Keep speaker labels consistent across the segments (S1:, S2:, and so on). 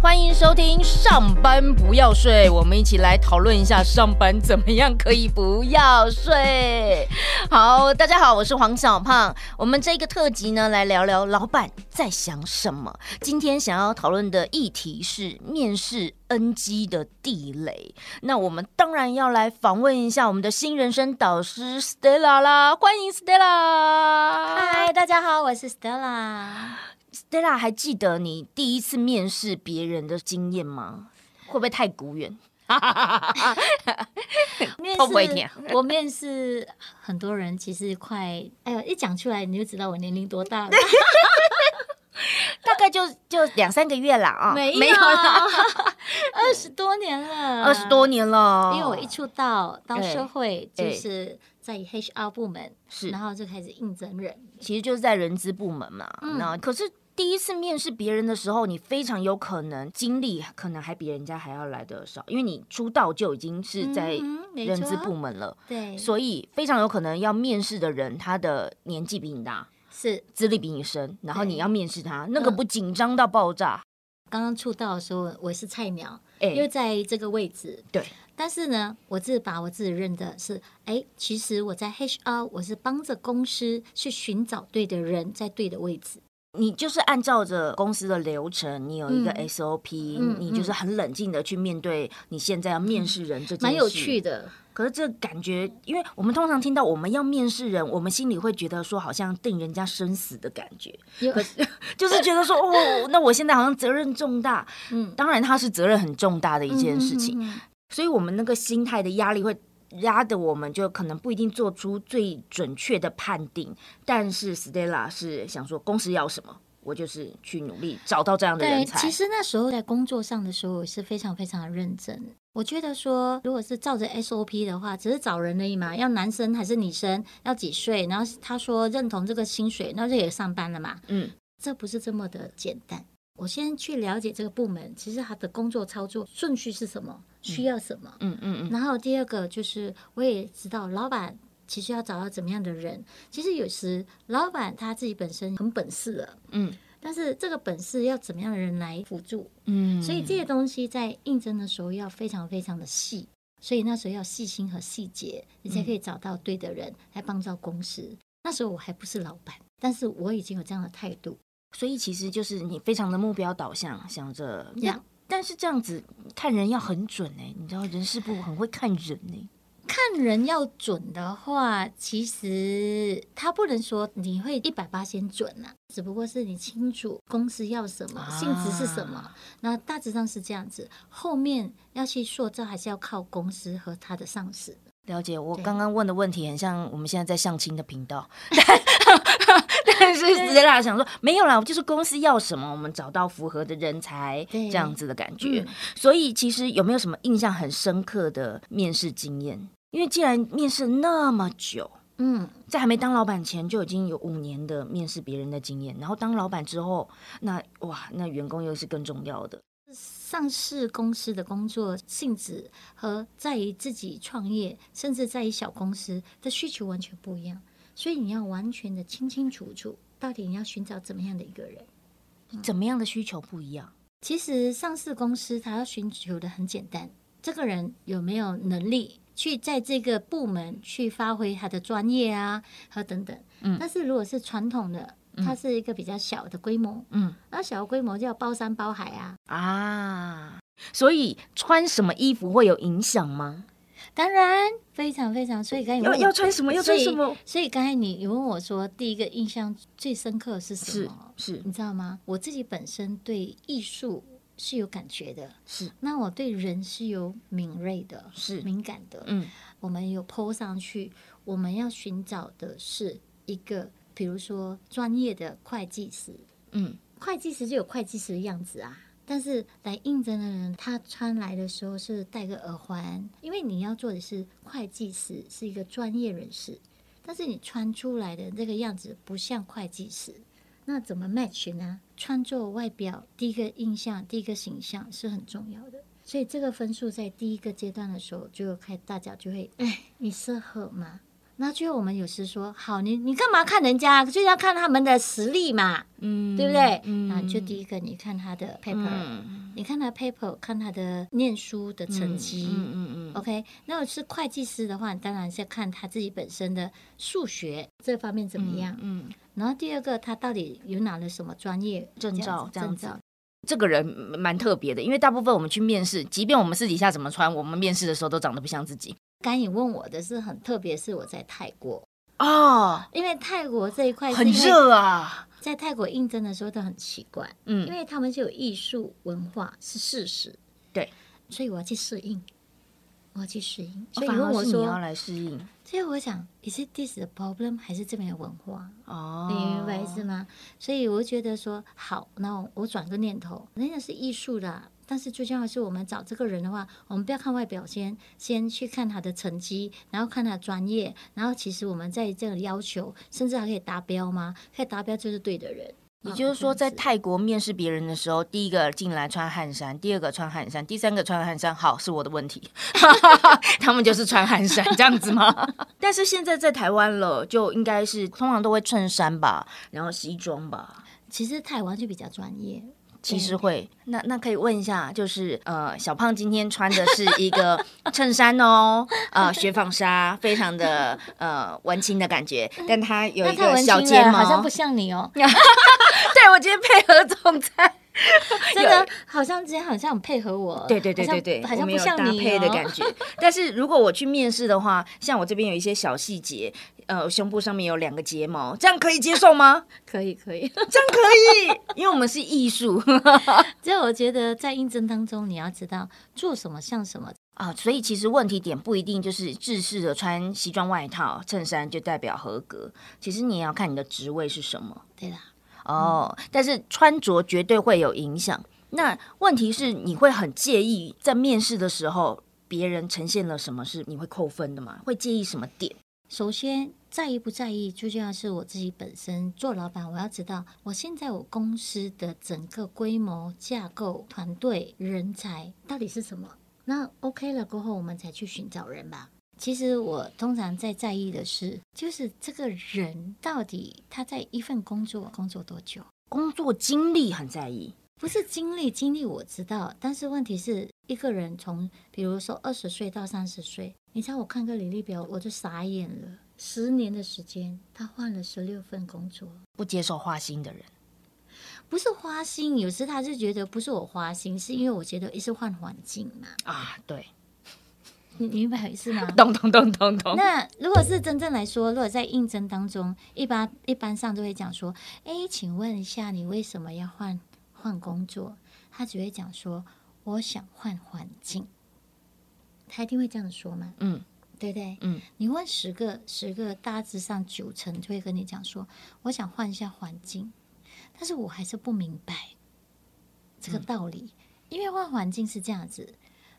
S1: 欢迎收听上班不要睡，我们一起来讨论一下上班怎么样可以不要睡。好，大家好，我是黄小胖。我们这个特辑呢，来聊聊老板在想什么。今天想要讨论的议题是面试 NG 的地雷。那我们当然要来访问一下我们的新人生导师 Stella 啦，欢迎 Stella。
S2: 嗨，大家好，我是 Stella。
S1: Stella，还记得你第一次面试别人的经验吗？会不会太古远？
S2: 面试我面试很多人，其实快哎呦，一讲出来你就知道我年龄多大了。
S1: 大概就就两三个月了啊，
S2: 没有啦，二十多年了，
S1: 二十多年了。
S2: 因为我一出道到社会就是在 HR 部门，是然后就开始应征人，
S1: 其实就是在人资部门嘛。那、嗯、可是。第一次面试别人的时候，你非常有可能经历可能还比人家还要来的少，因为你出道就已经是在人资部门了，嗯、对，所以非常有可能要面试的人，他的年纪比你大，是资历比你深，然后你要面试他，那个不紧张到爆炸。
S2: 刚刚出道的时候，我是菜鸟，欸、因为在这个位置，对，但是呢，我自己把我自己认的是，哎、欸，其实我在 HR，我是帮着公司去寻找对的人，在对的位置。
S1: 你就是按照着公司的流程，你有一个 SOP，、嗯、你就是很冷静的去面对你现在要面试人这件事，蛮
S2: 有趣的。
S1: 可是这感觉，因为我们通常听到我们要面试人，我们心里会觉得说好像定人家生死的感觉，可是 就是觉得说哦，那我现在好像责任重大。嗯，当然他是责任很重大的一件事情，嗯、所以我们那个心态的压力会。压的我们就可能不一定做出最准确的判定，但是 Stella 是想说公司要什么，我就是去努力找到这样的人才。
S2: 其实那时候在工作上的时候，我是非常非常的认真。我觉得说，如果是照着 SOP 的话，只是找人而已嘛，要男生还是女生，要几岁，然后他说认同这个薪水，那就也上班了嘛。嗯，这不是这么的简单。我先去了解这个部门，其实他的工作操作顺序是什么，需要什么。嗯嗯嗯。然后第二个就是，我也知道老板其实要找到怎么样的人。其实有时老板他自己本身很本事了，嗯，但是这个本事要怎么样的人来辅助？嗯，所以这些东西在应征的时候要非常非常的细，所以那时候要细心和细节，你才可以找到对的人来帮助公司。嗯，那时候我还不是老板，但是我已经有这样的态度。
S1: 所以其实就是你非常的目标导向，想着呀。但是这样子看人要很准哎，你知道人事部很会看人呢。
S2: 看人要准的话，其实他不能说你会一百八先准啊，只不过是你清楚公司要什么，性质是什么，那大致上是这样子。后面要去塑造，还是要靠公司和他的上司。
S1: 了解，我刚刚问的问题很像我们现在在相亲的频道，但是直接大家想说没有啦，我就是公司要什么，我们找到符合的人才，这样子的感觉。嗯、所以其实有没有什么印象很深刻的面试经验？因为既然面试那么久，嗯，在还没当老板前就已经有五年的面试别人的经验，然后当老板之后，那哇，那员工又是更重要的。
S2: 上市公司的工作性质和在于自己创业，甚至在于小公司的需求完全不一样，所以你要完全的清清楚楚，到底你要寻找怎么样的一个人，
S1: 怎么样的需求不一样？
S2: 其实上市公司它要寻求的很简单，这个人有没有能力去在这个部门去发挥他的专业啊和等等。嗯，但是如果是传统的。它是一个比较小的规模，嗯，那小规模就要包山包海啊
S1: 啊，所以穿什么衣服会有影响吗？
S2: 当然，非常非常。所以刚才
S1: 要要穿什么？要穿什么？
S2: 所以刚才你你问我说，第一个印象最深刻是什么？是，是你知道吗？我自己本身对艺术是有感觉的，是。那我对人是有敏锐的，是敏感的，嗯。我们有 po 上去，我们要寻找的是一个。比如说专业的会计师，嗯，会计师就有会计师的样子啊。但是来应征的人，他穿来的时候是戴个耳环，因为你要做的是会计师，是一个专业人士。但是你穿出来的这个样子不像会计师，那怎么 match 呢？穿着外表，第一个印象，第一个形象是很重要的。所以这个分数在第一个阶段的时候，就开大家就会，哎，你适合吗？那最后我们有时说，好，你你干嘛看人家？就要看他们的实力嘛，嗯，对不对？嗯，那就第一个，你看他的 paper，、嗯、你看他的 paper，看他的念书的成绩，嗯嗯嗯，嗯，OK。那我是会计师的话，当然是要看他自己本身的数学这方面怎么样，嗯。嗯，然后第二个，他到底有拿了什么专业证照？证照。
S1: 这个人蛮特别的，因为大部分我们去面试，即便我们私底下怎么穿，我们面试的时候都长得不像自己。
S2: 刚你问我的是很特别，是我在泰国
S1: 哦，
S2: 因为泰国这一块
S1: 很热啊，
S2: 在泰国应征的时候都很奇怪，嗯，因为他们就有艺术文化是事实，
S1: 对，
S2: 所以我要去适应，我要去适应，
S1: 所以问我说你要来适应，
S2: 所以我想，is it this the problem 还是这边的文化？哦，你明白意思吗？所以我觉得说好，那我转个念头，人家是艺术的。但是最重要的是，我们找这个人的话，我们不要看外表先，先去看他的成绩，然后看他的专业，然后其实我们在这个要求，甚至还可以达标吗？可以达标就是对的人。
S1: 也就是说，在泰国面试别人的时候，第一个进来穿汗衫，第二个穿汗衫，第三个穿汗衫，好，是我的问题，他们就是穿汗衫这样子吗？但是现在在台湾了，就应该是通常都会衬衫吧，然后西装吧。
S2: 其实台湾就比较专业。
S1: 其实会，那那可以问一下，就是呃，小胖今天穿的是一个 衬衫哦，呃，雪纺纱，非常的呃文青的感觉，但他有一个小睫毛，
S2: 好像不像你哦。
S1: 对，我今天配合总裁。
S2: 真的好像之前好像很配合我，
S1: 对对对对对，
S2: 好像不像你、
S1: 配的感觉。但是如果我去面试的话，像我这边有一些小细节，呃，胸部上面有两个睫毛，这样可以接受吗？
S2: 可以可以，
S1: 这样可以，因为我们是艺术。
S2: 所以我觉得在应征当中，你要知道做什么像什么
S1: 啊。所以其实问题点不一定就是制式的穿西装外套、衬衫就代表合格，其实你也要看你的职位是什么。
S2: 对啦。
S1: 哦，但是穿着绝对会有影响。那问题是，你会很介意在面试的时候别人呈现了什么是你会扣分的吗？会介意什么点？
S2: 首先，在意不在意，最重要是我自己本身做老板，我要知道我现在我公司的整个规模、架构、团队、人才到底是什么。那 OK 了过后，我们才去寻找人吧。其实我通常在在意的是，就是这个人到底他在一份工作工作多久，
S1: 工作经历很在意。
S2: 不是经历，经历我知道，但是问题是一个人从比如说二十岁到三十岁，你猜我看个履历表我就傻眼了。十年的时间，他换了十六份工作，
S1: 不接受花心的人，
S2: 不是花心，有时他就觉得不是我花心，是因为我觉得一是换环境嘛。
S1: 啊，对。
S2: 你明白意思吗？
S1: 咚咚咚咚咚。
S2: 那如果是真正来说，如果在应征当中，一般一般上都会讲说：“哎，请问一下，你为什么要换换工作？”他只会讲说：“我想换环境。”他一定会这样说吗？嗯，对不对？嗯，你问十个，十个大致上九成就会跟你讲说：“我想换一下环境。”但是我还是不明白这个道理，嗯，因为换环境是这样子。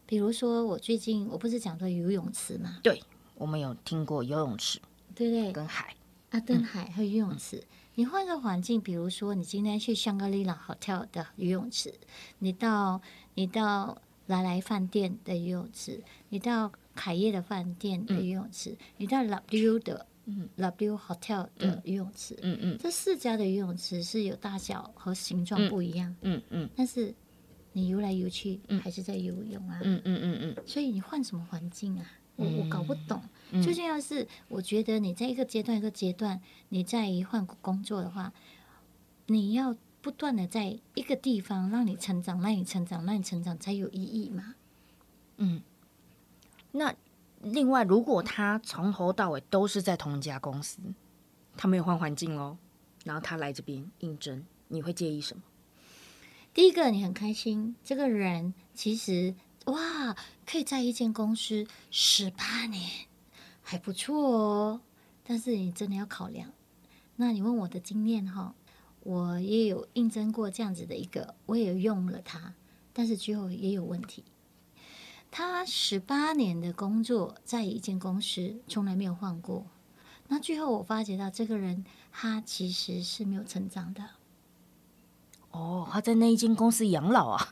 S2: 比如说，我最近我不是讲说游泳池吗？
S1: 对，我们有听过游泳池，
S2: 对不对，
S1: 跟海？
S2: 啊，跟海和游泳池。嗯、你换个环境，比如说你今天去香格里拉 hotel 的游泳池，你到你到来来饭店的游泳池，你到凯业的饭店的游泳池，嗯、你到 W 的嗯。W hotel 的游泳池，嗯嗯，这四家的游泳池是有大小和形状不一样，嗯嗯，嗯，但是。你游来游去，还是在游泳啊？嗯嗯嗯嗯。所以你换什么环境啊？我我搞不懂。最重要是，我觉得你在一个阶段一个阶段，你在一换工作的话，你要不断的在一个地方让你成长，让你成长，让你成长才有意义嘛。
S1: 嗯。那另外，如果他从头到尾都是在同一家公司，他没有换环境哦，然后他来这边应征，你会介意什么？
S2: 第一个，你很开心，这个人其实哇，可以在一间公司十八年，还不错哦。但是你真的要考量，那你问我的经验哈，我也有应征过这样子的一个，我也用了它，但是最后也有问题。他十八年的工作在一间公司从来没有换过，那最后我发觉到这个人他其实是没有成长的。
S1: 哦，他在那一间公司养老啊？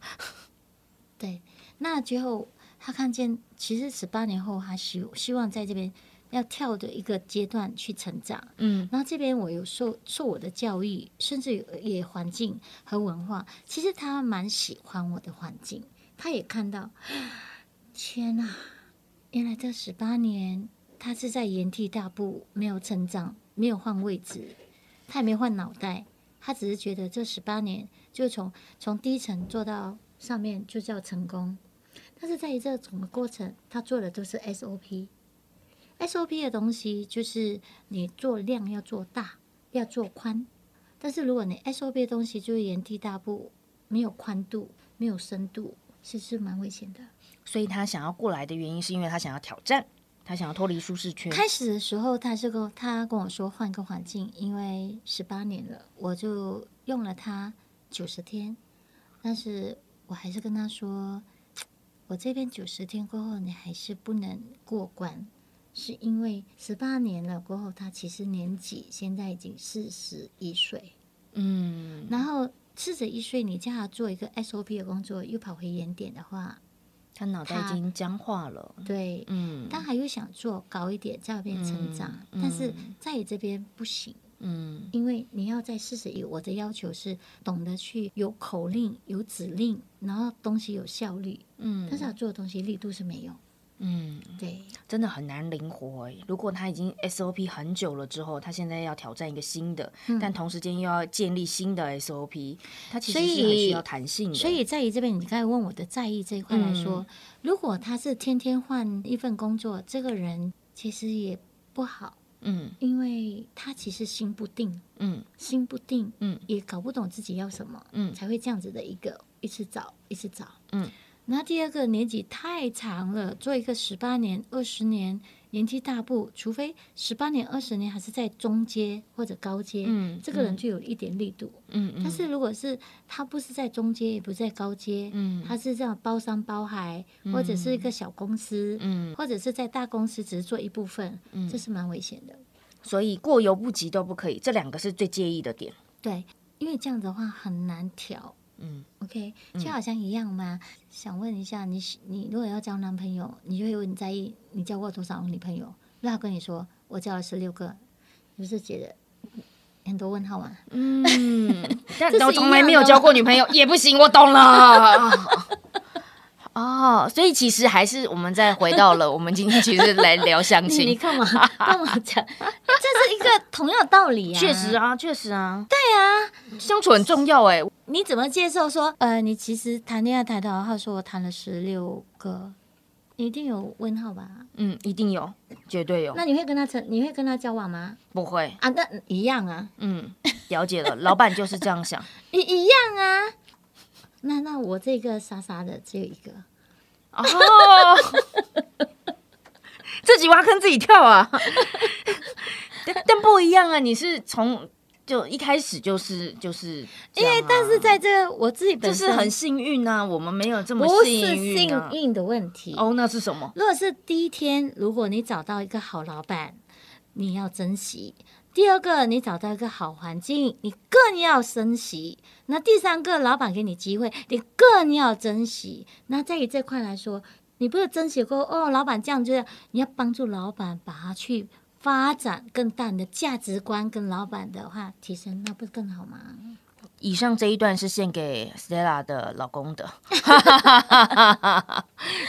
S2: 对，那最后他看见，其实十八年后，他希希望在这边要跳的一个阶段去成长。
S1: 嗯，
S2: 然后这边我有受受我的教育，甚至也环境和文化，其实他蛮喜欢我的环境。他也看到，天哪，原来这十八年他是在原地踏步，没有成长，没有换位置，他也没换脑袋，他只是觉得这十八年就从从低层做到上面就叫成功。但是在于这整个过程，他做的都是 SOP。SOP 的东西就是你做量要做大，要做宽。但是如果你 SOP 的东西就是原地踏步，没有宽度，没有深度，其实蛮危险的。
S1: 所以他想要过来的原因，是因为他想要挑战，他想要脱离舒适圈。
S2: 开始的时候，他是跟他跟我说换个环境，因为十八年了，我就用了他九十天，但是我还是跟他说。我这边九十天过后，你还是不能过关，是因为十八年了过后，他其实年纪现在已经四十一岁，
S1: 嗯，
S2: 然后四十一岁，你叫他做一个 SOP 的工作，又跑回原点的话，
S1: 他脑袋已经僵化了，
S2: 对，
S1: 嗯，
S2: 他还又想做高一点，在外边成长，但是在你这边不行。
S1: 嗯，
S2: 因为你要在四十一，我的要求是懂得去有口令、有指令，然后东西有效率。
S1: 嗯，
S2: 但是他做的东西力度是没有。
S1: 嗯，
S2: 对，
S1: 真的很难灵活哎。如果他已经 SOP 很久了之后，他现在要挑战一个新的，嗯、但同时间又要建立新的 SOP，他其实是很需要弹性的。
S2: 所以，在于这边，你刚才问我的在意这一块来说，嗯、如果他是天天换一份工作，这个人其实也不好。
S1: 嗯，
S2: 因为他其实心不定，
S1: 嗯，
S2: 心不定，
S1: 嗯，
S2: 也搞不懂自己要什么，
S1: 嗯，
S2: 才会这样子的一个一次找，一次找，
S1: 嗯。
S2: 那第二个年纪太长了，做一个十八年、二十年。年纪大步，除非十八年、二十年还是在中阶或者高阶，
S1: 嗯，
S2: 这个人就有一点力度，
S1: 嗯，
S2: 但是如果是他不是在中阶，也不是在高阶，
S1: 嗯，
S2: 他是这样包山包海，或者是一个小公司，
S1: 嗯，或者
S2: 是在大公司只是做一部分，
S1: 嗯，
S2: 这是蛮危险的。
S1: 所以过犹不及都不可以，这两个是最介意的点。
S2: 对，因为这样的话很难调。
S1: 嗯
S2: ，OK，就好像一样嘛。嗯、想问一下，你你如果要交男朋友，你就会问你在意你交过多少个女朋友？那他跟你说我交了十六个，你是，是觉得很多问号吗？
S1: 嗯，但 我从来没有交过女朋友也不行，我懂了。哦，所以其实还是我们再回到了我们今天其实来聊相亲。
S2: 你看嘛，跟我讲，这是一个同样的道理啊。
S1: 确实啊，确实啊。
S2: 对啊，
S1: 相处很重要哎。
S2: 你怎么接受说，呃，你其实谈恋爱谈的，他说我谈了十六个，你一定有问号吧？
S1: 嗯，一定有，绝对有。
S2: 那你会跟他成，你会跟他交往吗？
S1: 不会
S2: 啊，那一样啊。
S1: 嗯，了解了，老板就是这样想。
S2: 一一样啊。那那我这个傻傻的只有一个
S1: 哦，自己挖坑自己跳啊！但但不一样啊，你是从就一开始就是就是、啊，
S2: 因为但是在这个我自己本身
S1: 就是很幸运啊，我们没有这么
S2: 幸
S1: 运、啊、
S2: 不是幸运的问题
S1: 哦，那是什么？
S2: 如果是第一天，如果你找到一个好老板，你要珍惜。第二个，你找到一个好环境，你更要珍惜。那第三个，老板给你机会，你更要珍惜。那在于这块来说，你不是珍惜过哦，老板这样就是你要帮助老板把它去发展更大的价值观，跟老板的话提升，那不是更好吗？
S1: 以上这一段是献给 Stella 的老公的，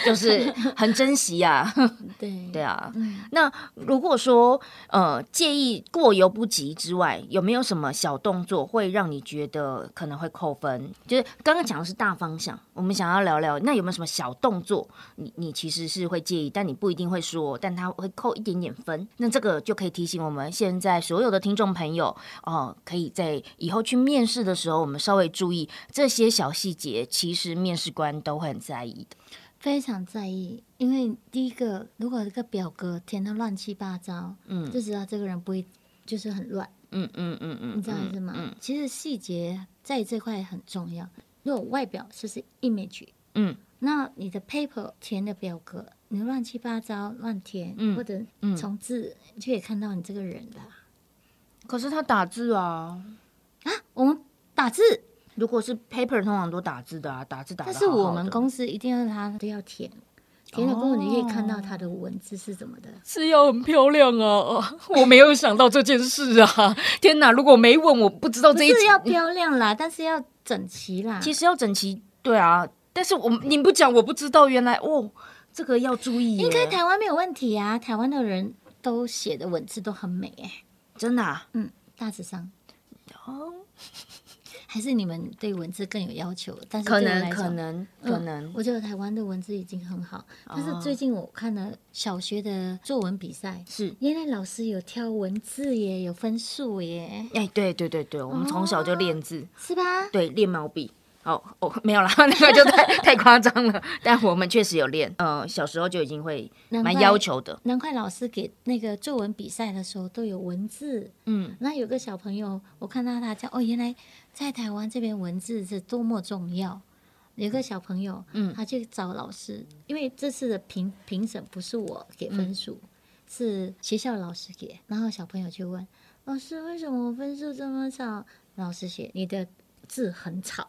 S1: 就是很珍惜呀、啊。
S2: 对
S1: 对啊，
S2: 嗯、
S1: 那如果说呃介意过犹不及之外，有没有什么小动作会让你觉得可能会扣分？就是刚刚讲的是大方向，我们想要聊聊，那有没有什么小动作，你你其实是会介意，但你不一定会说，但他会扣一点点分。那这个就可以提醒我们现在所有的听众朋友哦、呃，可以在以后去面试的时候，我们稍微注意这些小细节，其实面试官都会很在意的，
S2: 非常在意。因为第一个，如果这个表格填的乱七八糟，
S1: 嗯，
S2: 就知道这个人不会，就是很乱，
S1: 嗯嗯嗯嗯，
S2: 你知道意思吗？
S1: 嗯，
S2: 其实细节在这块很重要。如果外表就是 image，
S1: 嗯，
S2: 那你的 paper 填的表格你乱七八糟乱填，
S1: 嗯，
S2: 或者从字就可以看到你这个人的。
S1: 可是他打字啊。
S2: 打字，如
S1: 果是 paper，通常都打字的啊，打字打的。
S2: 但是我们公司一定要他都要填，填了过后，你可以看到他的文字是怎么的，
S1: 是要很漂亮啊！我没有想到这件事啊！天哪，如果没问，我不知道这一
S2: 是要漂亮啦，但是要整齐啦。
S1: 其实要整齐，对啊。但是我你不讲，我不知道原来哦，这个要注意。
S2: 应该台湾没有问题啊，台湾的人都写的文字都很美哎，
S1: 真的啊。
S2: 嗯，大致上。哦。还是你们对文字更有要求，但是
S1: 可能可能可能、嗯，
S2: 我觉得台湾的文字已经很好。哦、但是最近我看了小学的作文比赛，
S1: 是
S2: 原来老师有挑文字耶，有分数耶。
S1: 哎，对对对对，我们从小就练字，哦、
S2: 是吧？
S1: 对，练毛笔。哦哦，没有啦，那个就太太夸张了。但我们确实有练，呃，小时候就已经会蛮要求的。
S2: 难怪老师给那个作文比赛的时候都有文字。嗯，那有个小朋友，我看到他讲，哦，原来在台湾这边文字是多么重要。有个小朋友，嗯，他去找老师，因为这次的评评审不是我给分数，嗯、是学校老师给。然后小朋友就问老师，为什么我分数这么少？老师写你的字很吵。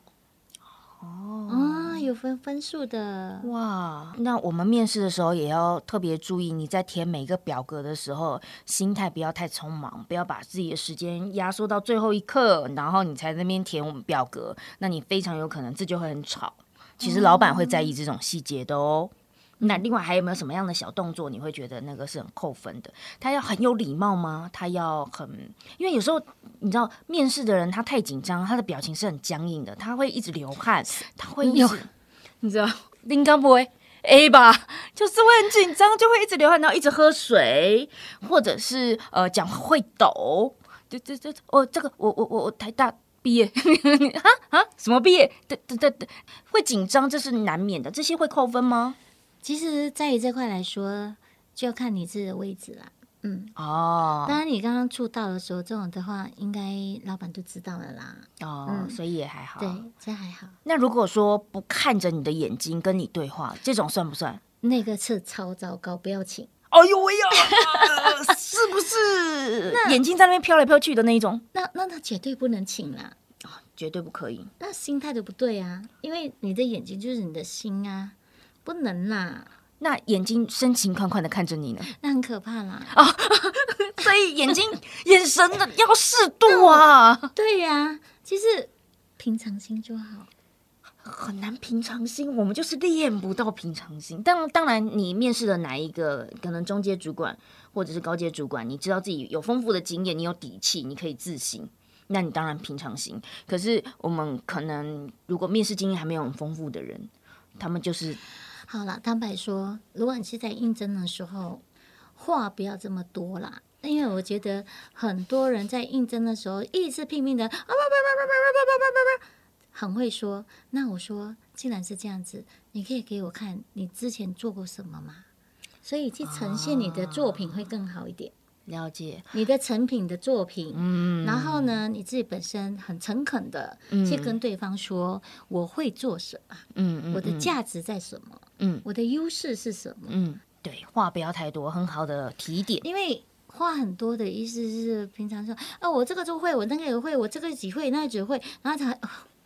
S2: 有分分数的
S1: 哇！那我们面试的时候也要特别注意，你在填每个表格的时候，心态不要太匆忙，不要把自己的时间压缩到最后一刻，然后你才在那边填我们表格，那你非常有可能这就会很吵。其实老板会在意这种细节的哦。那另外还有没有什么样的小动作，你会觉得那个是很扣分的？他要很有礼貌吗？他要很，因为有时候你知道面试的人他太紧张，他的表情是很僵硬的，他会一直流汗，他会一直，你知道，应该不会 A 吧？就是会很紧张，就会一直流汗，然后一直喝水，或者是呃讲话会抖。对对对，哦，这个我我我我台大毕业，哈啊什么毕业？对对对对，会紧张这是难免的，这些会扣分吗？
S2: 其实，在于这块来说，就要看你自己的位置啦。嗯，
S1: 哦，
S2: 当然你刚刚出道的时候，这种的话，应该老板都知道了啦。
S1: 哦，嗯、所以也还好。
S2: 对，这还好。
S1: 那如果说不看着你的眼睛跟你对话，这种算不算？
S2: 那个是超糟糕，不要请。
S1: 哎呦喂呀，是不是？那眼睛在那边飘来飘去的那一种？
S2: 那那那绝对不能请啦。
S1: 哦，绝对不可以。
S2: 那心态就不对啊，因为你的眼睛就是你的心啊。不能啦，
S1: 那眼睛深情款款的看着你呢，
S2: 那很可怕啦。
S1: 哦，所以眼睛眼神的要适度啊。
S2: 对呀、啊，其实平常心就好。
S1: 很难平常心，我们就是练不到平常心。当当然，你面试的哪一个可能中阶主管或者是高阶主管，你知道自己有丰富的经验，你有底气，你可以自信，那你当然平常心。可是我们可能如果面试经验还没有很丰富的人，他们就是。
S2: 好了，坦白说，如果你是在应征的时候，话不要这么多啦，因为我觉得很多人在应征的时候一直拼命的啊，很会说。那我说，既然是这样子，你可以给我看你之前做过什么吗？所以去呈现你的作品会更好一点。
S1: 了解。
S2: 你的成品的作品，嗯，然后呢，你自己本身很诚恳的去跟对方说，我会做什么，嗯，我的价值在什么，嗯，我的优势是什么，
S1: 嗯，对，话不要太多，很好的提点，
S2: 因为话很多的意思是平常说，啊，我这个就会，我那个也会，我这个只会，那个只会，然后他，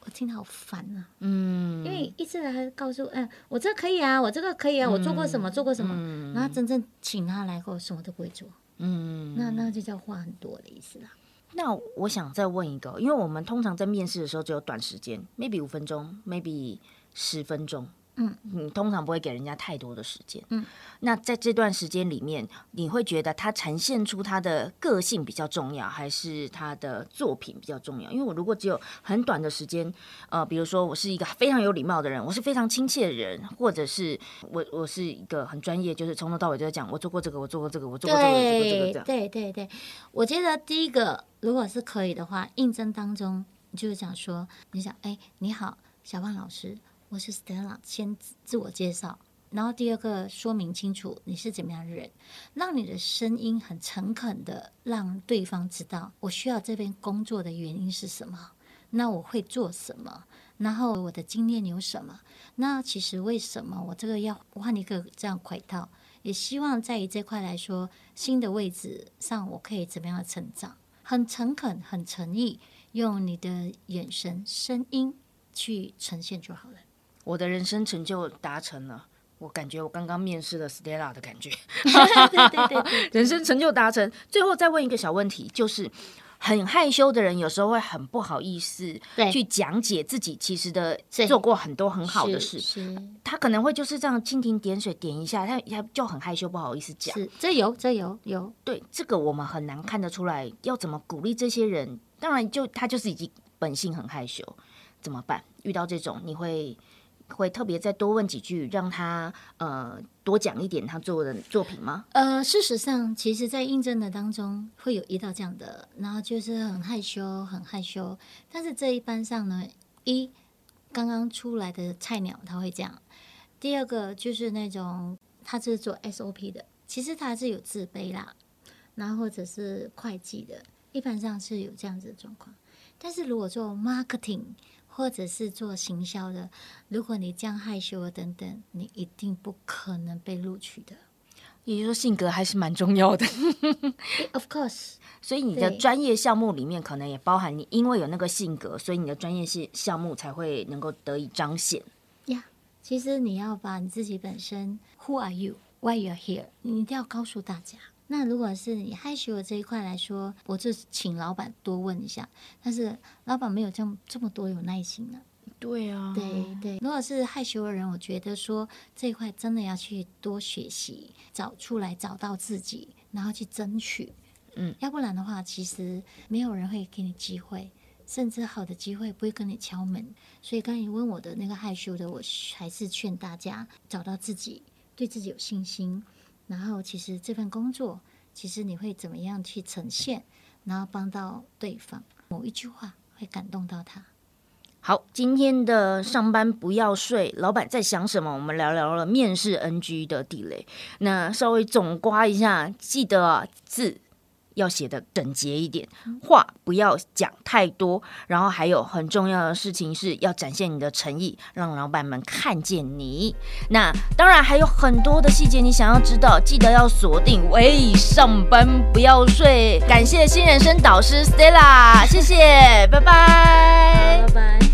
S2: 我听得好烦啊，嗯，因为一直来告诉，哎，我这个可以啊，我这个可以啊，我做过什么，做过什么，然后真正请他来后，什么都不会做。嗯，那那就叫话很多的意思啦。
S1: 那我想再问一个，因为我们通常在面试的时候只有短时间，maybe 五分钟，maybe 十分钟。嗯，你通常不会给人家太多的时间。嗯，那在这段时间里面，你会觉得他呈现出他的个性比较重要，还是他的作品比较重要？因为我如果只有很短的时间，呃，比如说我是一个非常有礼貌的人，我是非常亲切的人，或者是我我是一个很专业，就是从头到尾就在讲我做过这个，我做过这个，我做过这个，我做过这个，这样。
S2: 对对对，我觉得第一个如果是可以的话，应征当中你就是讲说，你想，哎，你好，小胖老师。我是 Stella，先自我介绍，然后第二个说明清楚你是怎么样的人，让你的声音很诚恳的让对方知道我需要这边工作的原因是什么，那我会做什么，然后我的经验有什么，那其实为什么我这个要换一个这样轨道，也希望在于这块来说新的位置上我可以怎么样的成长，很诚恳，很诚意，用你的眼神、声音去呈现就好了。
S1: 我的人生成就达成了，我感觉我刚刚面试了 Stella 的感觉，
S2: 对对对对，
S1: 人生成就达成。最后再问一个小问题，就是很害羞的人有时候会很不好意思去讲解自己其实的做过很多很好的事，他可能会就是这样蜻蜓点水点一下，他他就很害羞不好意思讲。
S2: 是，这有这有有，
S1: 对这个我们很难看得出来，要怎么鼓励这些人？当然就他就是已经本性很害羞，怎么办？遇到这种你会？会特别再多问几句，让他呃多讲一点他做的作品吗？
S2: 呃，事实上，其实，在应征的当中会有一道这样的，然后就是很害羞，很害羞。但是这一班上呢，一刚刚出来的菜鸟他会这样；第二个就是那种他是做 SOP 的，其实他是有自卑啦，然后或者是会计的，一般上是有这样子的状况。但是如果做 marketing，或者是做行销的，如果你这样害羞啊等等，你一定不可能被录取的。
S1: 也就是说，性格还是蛮重要的。
S2: Of course，
S1: 所以你的专业项目里面可能也包含你，因为有那个性格，所以你的专业性项目才会能够得以彰显。
S2: 呀，yeah, 其实你要把你自己本身，Who are you? Why you're here？你一定要告诉大家。那如果是你害羞的这一块来说，我就请老板多问一下。但是老板没有这么这么多有耐心呢。
S1: 对啊，
S2: 对对。如果是害羞的人，我觉得说这一块真的要去多学习，找出来找到自己，然后去争取。嗯，要不然的话，其实没有人会给你机会，甚至好的机会不会跟你敲门。所以刚才你问我的那个害羞的，我还是劝大家找到自己，对自己有信心。然后，其实这份工作，其实你会怎么样去呈现，然后帮到对方，某一句话会感动到他。
S1: 好，今天的上班不要睡，老板在想什么？我们聊聊了面试 NG 的地雷。那稍微总刮一下，记得，字。要写得整洁一点，话不要讲太多，然后还有很重要的事情是要展现你的诚意，让老板们看见你。那当然还有很多的细节你想要知道，记得要锁定。喂，上班不要睡，感谢新人生导师 Stella，谢谢，拜拜拜拜。